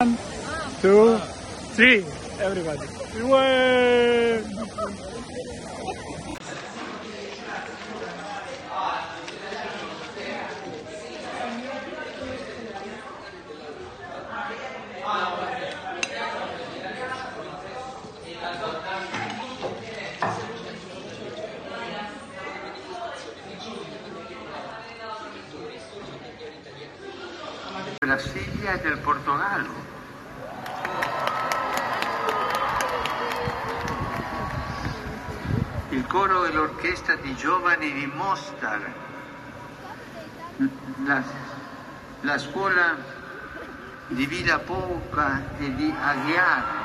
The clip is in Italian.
One, two, three. Everybody. Way. La sigla del Portogallo. Il coro e l'orchestra di giovani di Mostar. La, la scuola di Villa Pouca e di Aguiar.